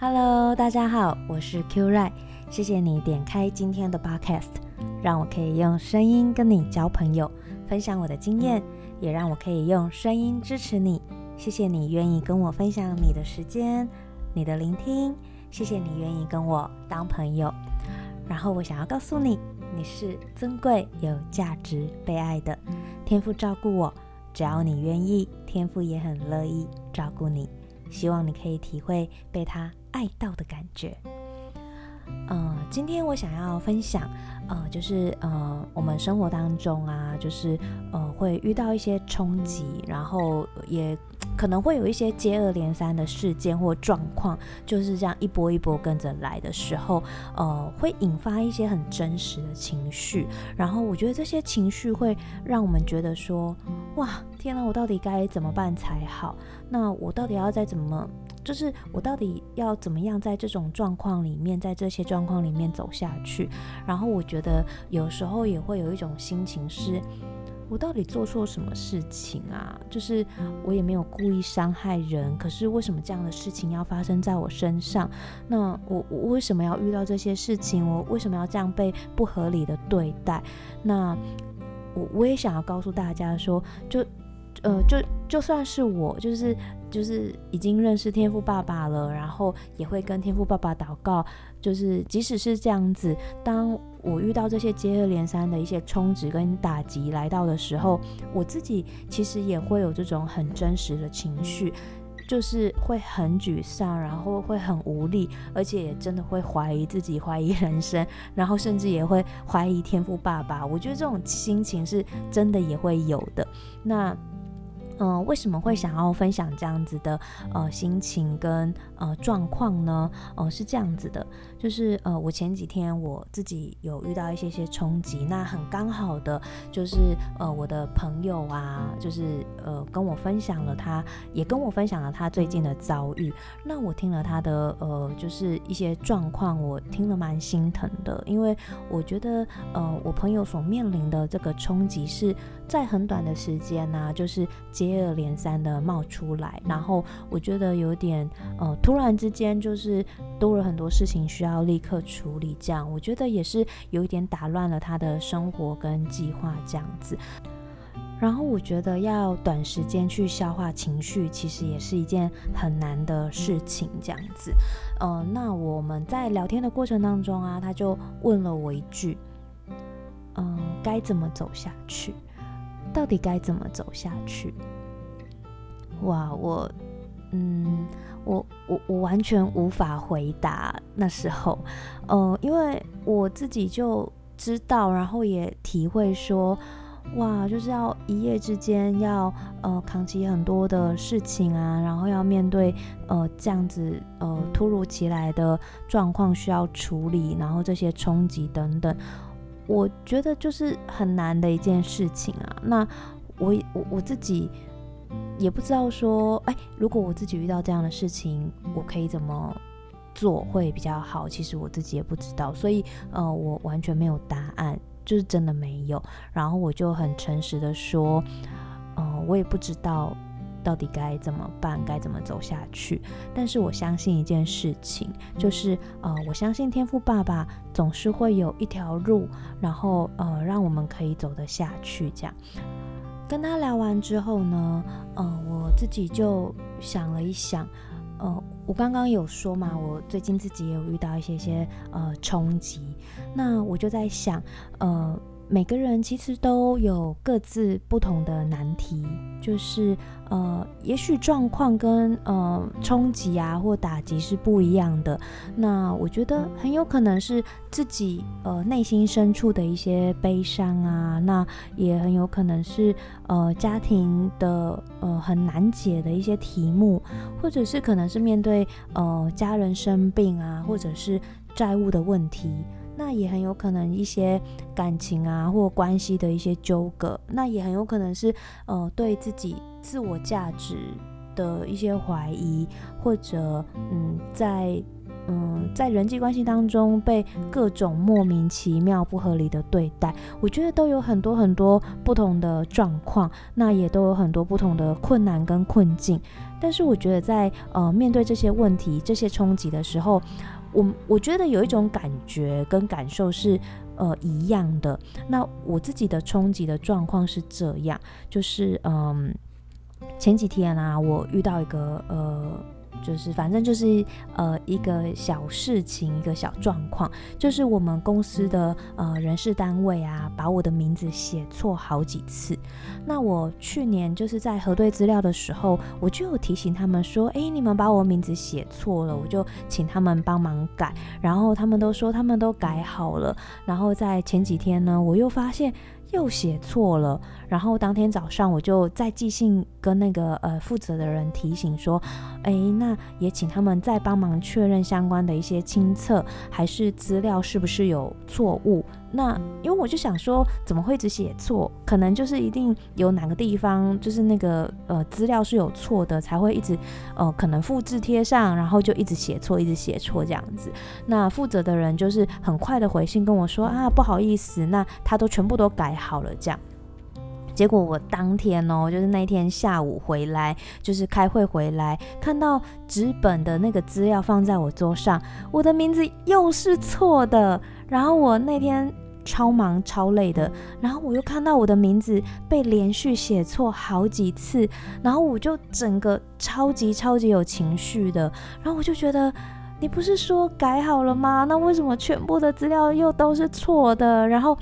Hello，大家好，我是 Q Ray，谢谢你点开今天的 Podcast，让我可以用声音跟你交朋友，分享我的经验，也让我可以用声音支持你。谢谢你愿意跟我分享你的时间，你的聆听，谢谢你愿意跟我当朋友。然后我想要告诉你，你是尊贵、有价值、被爱的。天赋照顾我，只要你愿意，天赋也很乐意照顾你。希望你可以体会被他爱到的感觉。呃，今天我想要分享，呃，就是呃，我们生活当中啊，就是呃，会遇到一些冲击，然后也可能会有一些接二连三的事件或状况，就是这样一波一波跟着来的时候，呃，会引发一些很真实的情绪。然后我觉得这些情绪会让我们觉得说，哇，天哪，我到底该怎么办才好？那我到底要再怎么？就是我到底要怎么样在这种状况里面，在这些状况里面走下去？然后我觉得有时候也会有一种心情是，我到底做错什么事情啊？就是我也没有故意伤害人，可是为什么这样的事情要发生在我身上？那我我为什么要遇到这些事情？我为什么要这样被不合理的对待？那我我也想要告诉大家说，就。呃，就就算是我，就是就是已经认识天赋爸爸了，然后也会跟天赋爸爸祷告。就是即使是这样子，当我遇到这些接二连三的一些充值跟打击来到的时候，我自己其实也会有这种很真实的情绪，就是会很沮丧，然后会很无力，而且也真的会怀疑自己，怀疑人生，然后甚至也会怀疑天赋爸爸。我觉得这种心情是真的也会有的。那。嗯、呃，为什么会想要分享这样子的呃心情跟呃状况呢？呃，是这样子的，就是呃我前几天我自己有遇到一些些冲击，那很刚好的就是呃我的朋友啊，就是呃跟我分享了他，也跟我分享了他最近的遭遇。那我听了他的呃就是一些状况，我听了蛮心疼的，因为我觉得呃我朋友所面临的这个冲击是在很短的时间呢、就是。接二连三的冒出来，然后我觉得有点呃，突然之间就是多了很多事情需要立刻处理，这样我觉得也是有一点打乱了他的生活跟计划这样子。然后我觉得要短时间去消化情绪，其实也是一件很难的事情这样子。呃，那我们在聊天的过程当中啊，他就问了我一句，嗯、该怎么走下去？到底该怎么走下去？哇，我，嗯，我我我完全无法回答那时候，呃，因为我自己就知道，然后也体会说，哇，就是要一夜之间要呃扛起很多的事情啊，然后要面对呃这样子呃突如其来的状况需要处理，然后这些冲击等等，我觉得就是很难的一件事情啊。那我我我自己。也不知道说，哎，如果我自己遇到这样的事情，我可以怎么做会比较好？其实我自己也不知道，所以呃，我完全没有答案，就是真的没有。然后我就很诚实的说，呃，我也不知道到底该怎么办，该怎么走下去。但是我相信一件事情，就是呃，我相信天赋爸爸总是会有一条路，然后呃，让我们可以走得下去，这样。跟他聊完之后呢，呃，我自己就想了一想，呃，我刚刚有说嘛，我最近自己也有遇到一些些呃冲击，那我就在想，呃。每个人其实都有各自不同的难题，就是呃，也许状况跟呃冲击啊或打击是不一样的。那我觉得很有可能是自己呃内心深处的一些悲伤啊，那也很有可能是呃家庭的呃很难解的一些题目，或者是可能是面对呃家人生病啊，或者是债务的问题。那也很有可能一些感情啊，或关系的一些纠葛，那也很有可能是呃对自己自我价值的一些怀疑，或者嗯在嗯，在人际关系当中被各种莫名其妙、不合理的对待，我觉得都有很多很多不同的状况，那也都有很多不同的困难跟困境。但是我觉得在呃面对这些问题、这些冲击的时候，我我觉得有一种感觉跟感受是呃一样的。那我自己的冲击的状况是这样，就是嗯。前几天啊，我遇到一个呃，就是反正就是呃一个小事情，一个小状况，就是我们公司的呃人事单位啊，把我的名字写错好几次。那我去年就是在核对资料的时候，我就有提醒他们说，诶，你们把我名字写错了，我就请他们帮忙改。然后他们都说他们都改好了。然后在前几天呢，我又发现。又写错了，然后当天早上我就再寄信跟那个呃负责的人提醒说，哎，那也请他们再帮忙确认相关的一些清册还是资料是不是有错误。那因为我就想说，怎么会一直写错？可能就是一定有哪个地方就是那个呃资料是有错的，才会一直呃可能复制贴上，然后就一直写错，一直写错这样子。那负责的人就是很快的回信跟我说啊，不好意思，那他都全部都改好了这样。结果我当天哦，就是那天下午回来，就是开会回来，看到纸本的那个资料放在我桌上，我的名字又是错的。然后我那天超忙超累的，然后我又看到我的名字被连续写错好几次，然后我就整个超级超级有情绪的，然后我就觉得你不是说改好了吗？那为什么全部的资料又都是错的？然后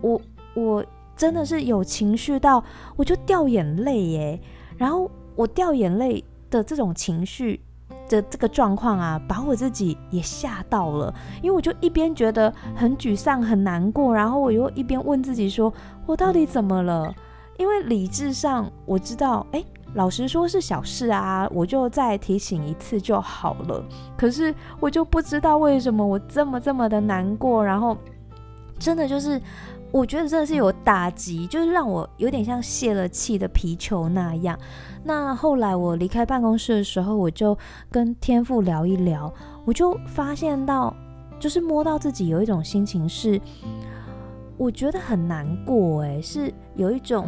我我真的是有情绪到我就掉眼泪耶，然后我掉眼泪的这种情绪。的这个状况啊，把我自己也吓到了，因为我就一边觉得很沮丧、很难过，然后我又一边问自己说：“我到底怎么了？”因为理智上我知道，哎，老实说是小事啊，我就再提醒一次就好了。可是我就不知道为什么我这么这么的难过，然后真的就是。我觉得真的是有打击，就是让我有点像泄了气的皮球那样。那后来我离开办公室的时候，我就跟天父聊一聊，我就发现到，就是摸到自己有一种心情是，我觉得很难过，诶，是有一种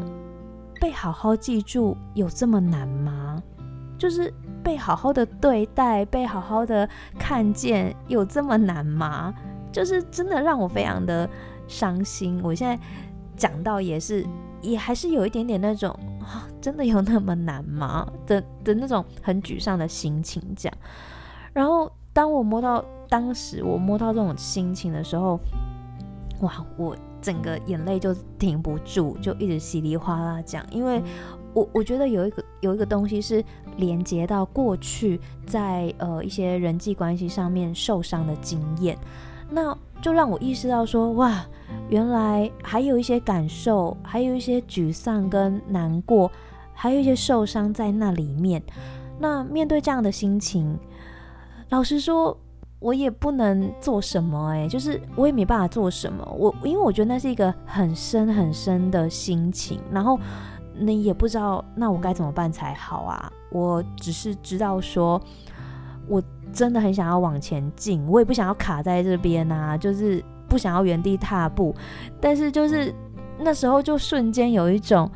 被好好记住有这么难吗？就是被好好的对待，被好好的看见有这么难吗？就是真的让我非常的。伤心，我现在讲到也是，也还是有一点点那种啊，真的有那么难吗？的的那种很沮丧的心情这样。然后当我摸到当时我摸到这种心情的时候，哇，我整个眼泪就停不住，就一直稀里哗啦讲，因为我我觉得有一个有一个东西是连接到过去在呃一些人际关系上面受伤的经验，那。就让我意识到说，哇，原来还有一些感受，还有一些沮丧跟难过，还有一些受伤在那里面。那面对这样的心情，老实说，我也不能做什么，诶，就是我也没办法做什么。我因为我觉得那是一个很深很深的心情，然后你也不知道那我该怎么办才好啊。我只是知道说，我。真的很想要往前进，我也不想要卡在这边啊，就是不想要原地踏步。但是就是那时候就瞬间有一种，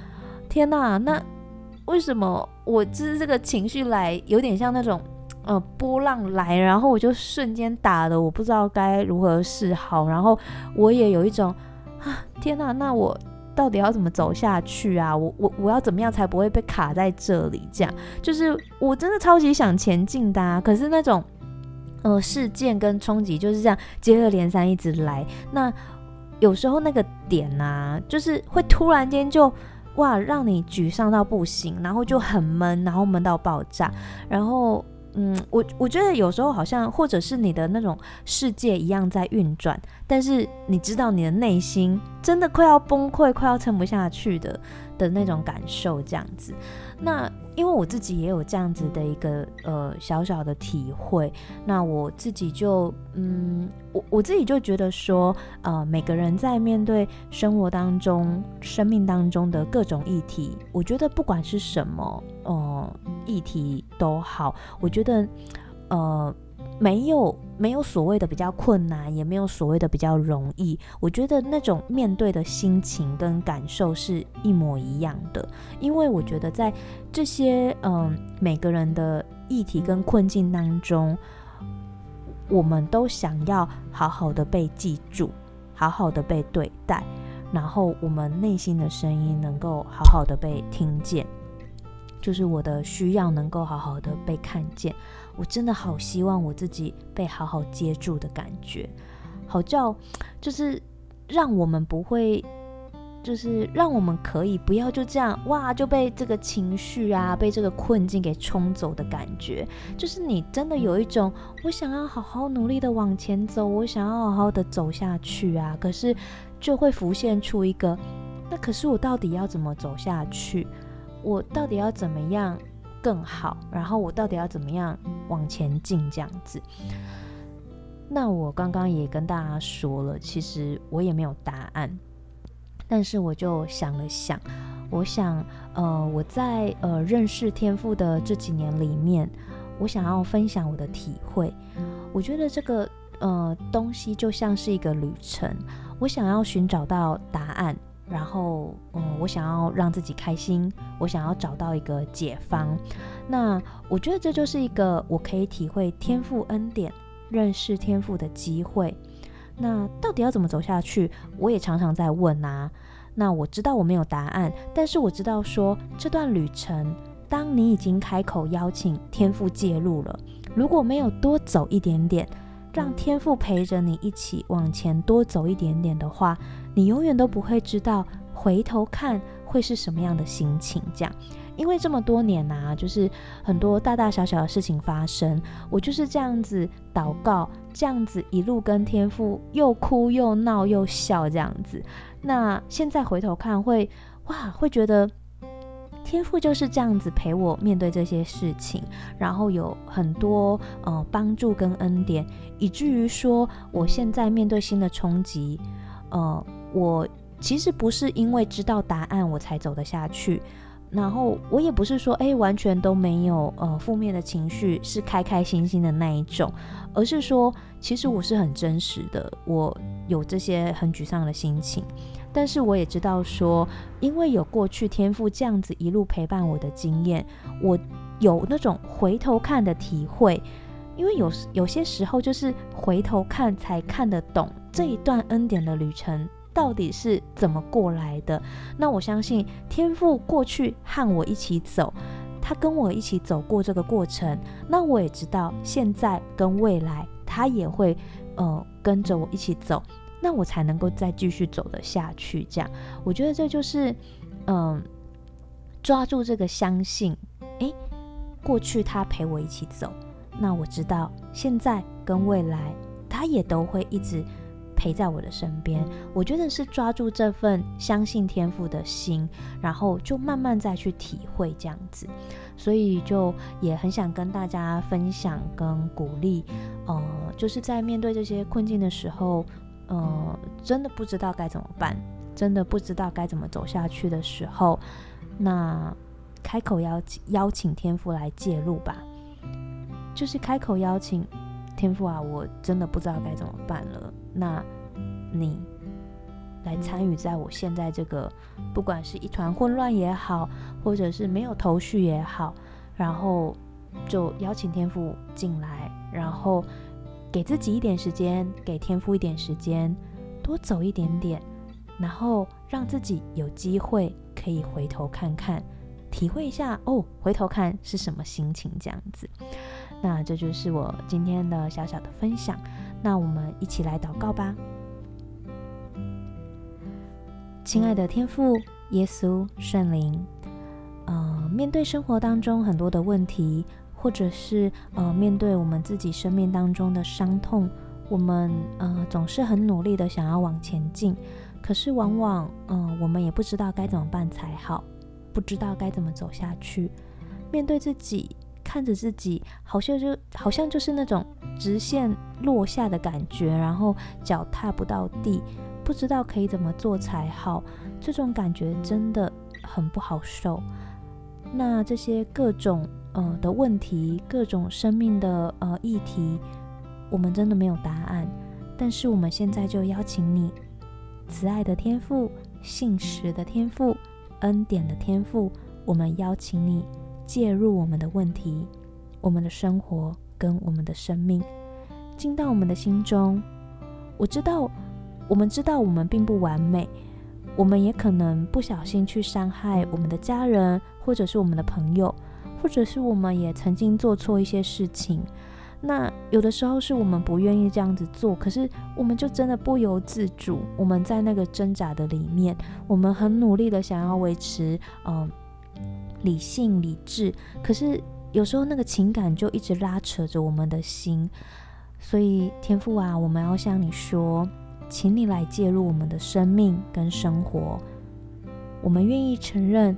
天哪，那为什么我就是这个情绪来有点像那种呃波浪来，然后我就瞬间打的我不知道该如何是好，然后我也有一种啊，天哪，那我到底要怎么走下去啊？我我我要怎么样才不会被卡在这里？这样就是我真的超级想前进的啊，可是那种。呃，事件跟冲击就是这样接二连三一直来。那有时候那个点啊，就是会突然间就哇，让你沮丧到不行，然后就很闷，然后闷到爆炸。然后，嗯，我我觉得有时候好像或者是你的那种世界一样在运转，但是你知道你的内心真的快要崩溃，快要撑不下去的的那种感受，这样子。那因为我自己也有这样子的一个呃小小的体会，那我自己就嗯，我我自己就觉得说，呃，每个人在面对生活当中、生命当中的各种议题，我觉得不管是什么呃议题都好，我觉得呃没有没有所谓的比较困难，也没有所谓的比较容易。我觉得那种面对的心情跟感受是一模一样的，因为我觉得在这些嗯每个人的议题跟困境当中，我们都想要好好的被记住，好好的被对待，然后我们内心的声音能够好好的被听见。就是我的需要能够好好的被看见，我真的好希望我自己被好好接住的感觉，好叫就是让我们不会，就是让我们可以不要就这样哇就被这个情绪啊，被这个困境给冲走的感觉，就是你真的有一种我想要好好努力的往前走，我想要好好的走下去啊，可是就会浮现出一个，那可是我到底要怎么走下去？我到底要怎么样更好？然后我到底要怎么样往前进？这样子。那我刚刚也跟大家说了，其实我也没有答案，但是我就想了想，我想，呃，我在呃认识天赋的这几年里面，我想要分享我的体会。我觉得这个呃东西就像是一个旅程，我想要寻找到答案。然后，嗯，我想要让自己开心，我想要找到一个解方。那我觉得这就是一个我可以体会天赋恩典、认识天赋的机会。那到底要怎么走下去？我也常常在问啊。那我知道我没有答案，但是我知道说这段旅程，当你已经开口邀请天赋介入了，如果没有多走一点点，让天赋陪着你一起往前多走一点点的话，你永远都不会知道回头看会是什么样的心情。这样，因为这么多年啊，就是很多大大小小的事情发生，我就是这样子祷告，这样子一路跟天赋又哭又闹又笑这样子。那现在回头看会，会哇，会觉得。天赋就是这样子陪我面对这些事情，然后有很多呃帮助跟恩典，以至于说我现在面对新的冲击，呃，我其实不是因为知道答案我才走得下去，然后我也不是说诶完全都没有呃负面的情绪，是开开心心的那一种，而是说其实我是很真实的，我有这些很沮丧的心情。但是我也知道说，因为有过去天赋这样子一路陪伴我的经验，我有那种回头看的体会。因为有有些时候就是回头看才看得懂这一段恩典的旅程到底是怎么过来的。那我相信天赋过去和我一起走，他跟我一起走过这个过程。那我也知道现在跟未来他也会呃跟着我一起走。那我才能够再继续走得下去。这样，我觉得这就是，嗯，抓住这个相信，诶，过去他陪我一起走，那我知道现在跟未来他也都会一直陪在我的身边。我觉得是抓住这份相信天赋的心，然后就慢慢再去体会这样子。所以就也很想跟大家分享跟鼓励，呃，就是在面对这些困境的时候。呃，真的不知道该怎么办，真的不知道该怎么走下去的时候，那开口邀邀请天赋来介入吧，就是开口邀请天赋啊，我真的不知道该怎么办了。那你来参与在我现在这个，不管是一团混乱也好，或者是没有头绪也好，然后就邀请天赋进来，然后。给自己一点时间，给天赋一点时间，多走一点点，然后让自己有机会可以回头看看，体会一下哦，回头看是什么心情这样子。那这就是我今天的小小的分享。那我们一起来祷告吧。亲爱的天父，耶稣圣灵，呃，面对生活当中很多的问题。或者是呃，面对我们自己生命当中的伤痛，我们呃总是很努力的想要往前进，可是往往嗯、呃，我们也不知道该怎么办才好，不知道该怎么走下去。面对自己，看着自己，好像就好像就是那种直线落下的感觉，然后脚踏不到地，不知道可以怎么做才好。这种感觉真的很不好受。那这些各种。呃的问题，各种生命的呃议题，我们真的没有答案。但是我们现在就邀请你，慈爱的天赋、信实的天赋、恩典的天赋，我们邀请你介入我们的问题、我们的生活跟我们的生命，进到我们的心中。我知道，我们知道我们并不完美，我们也可能不小心去伤害我们的家人，或者是我们的朋友，或者是我们也曾经做错一些事情。那有的时候是我们不愿意这样子做，可是我们就真的不由自主，我们在那个挣扎的里面，我们很努力的想要维持嗯、理性理智，可是有时候那个情感就一直拉扯着我们的心，所以天父啊，我们要向你说，请你来介入我们的生命跟生活，我们愿意承认，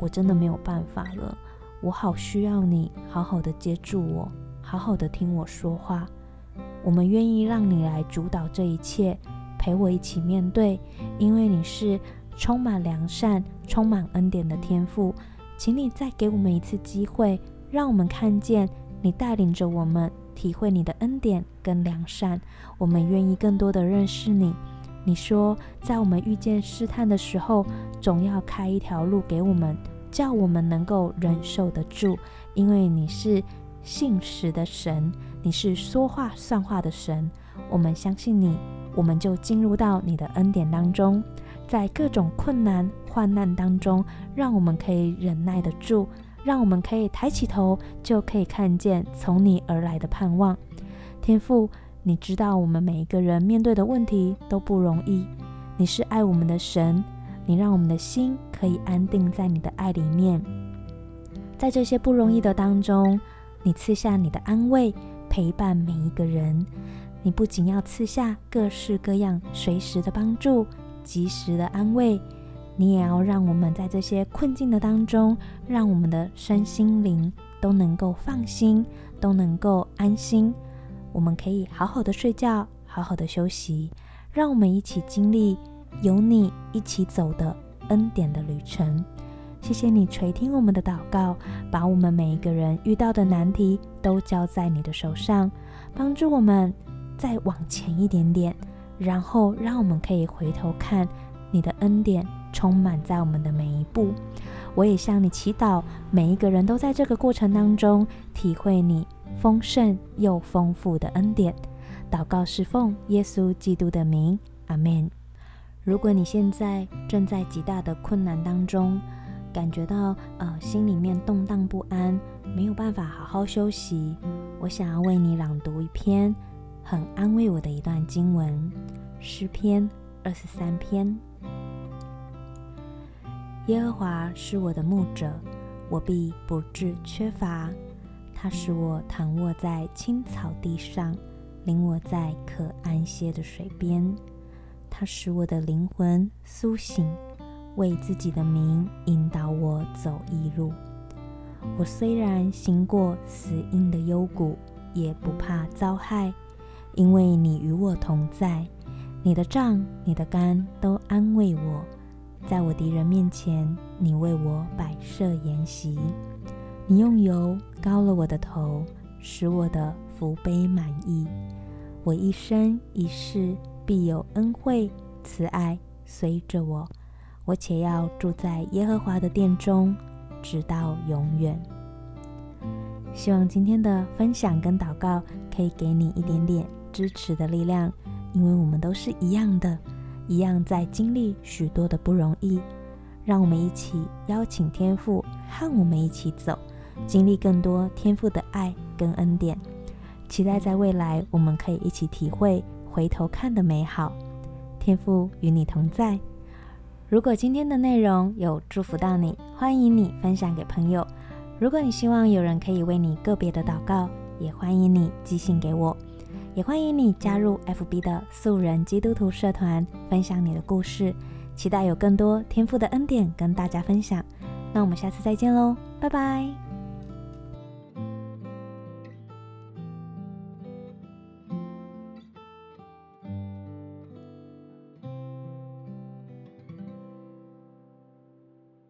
我真的没有办法了，我好需要你好好的接住我。好好的听我说话，我们愿意让你来主导这一切，陪我一起面对，因为你是充满良善、充满恩典的天父，请你再给我们一次机会，让我们看见你带领着我们体会你的恩典跟良善。我们愿意更多的认识你。你说，在我们遇见试探的时候，总要开一条路给我们，叫我们能够忍受得住，因为你是。信实的神，你是说话算话的神，我们相信你，我们就进入到你的恩典当中，在各种困难患难当中，让我们可以忍耐得住，让我们可以抬起头，就可以看见从你而来的盼望。天父，你知道我们每一个人面对的问题都不容易，你是爱我们的神，你让我们的心可以安定在你的爱里面，在这些不容易的当中。你赐下你的安慰，陪伴每一个人。你不仅要赐下各式各样随时的帮助、及时的安慰，你也要让我们在这些困境的当中，让我们的身心灵都能够放心，都能够安心。我们可以好好的睡觉，好好的休息。让我们一起经历有你一起走的恩典的旅程。谢谢你垂听我们的祷告，把我们每一个人遇到的难题都交在你的手上，帮助我们再往前一点点，然后让我们可以回头看你的恩典充满在我们的每一步。我也向你祈祷，每一个人都在这个过程当中体会你丰盛又丰富的恩典。祷告是奉耶稣基督的名，阿门。如果你现在正在极大的困难当中，感觉到呃心里面动荡不安，没有办法好好休息。我想要为你朗读一篇很安慰我的一段经文，诗篇二十三篇。耶和华是我的牧者，我必不致缺乏。他使我躺卧在青草地上，领我在可安歇的水边。他使我的灵魂苏醒。为自己的名引导我走义路。我虽然行过死荫的幽谷，也不怕遭害，因为你与我同在。你的杖、你的竿都安慰我。在我敌人面前，你为我摆设筵席。你用油膏了我的头，使我的福杯满溢。我一生一世必有恩惠慈爱随着我。我且要住在耶和华的殿中，直到永远。希望今天的分享跟祷告可以给你一点点支持的力量，因为我们都是一样的，一样在经历许多的不容易。让我们一起邀请天父和我们一起走，经历更多天父的爱跟恩典。期待在未来我们可以一起体会回头看的美好。天父与你同在。如果今天的内容有祝福到你，欢迎你分享给朋友。如果你希望有人可以为你个别的祷告，也欢迎你寄信给我。也欢迎你加入 FB 的素人基督徒社团，分享你的故事。期待有更多天赋的恩典跟大家分享。那我们下次再见喽，拜拜。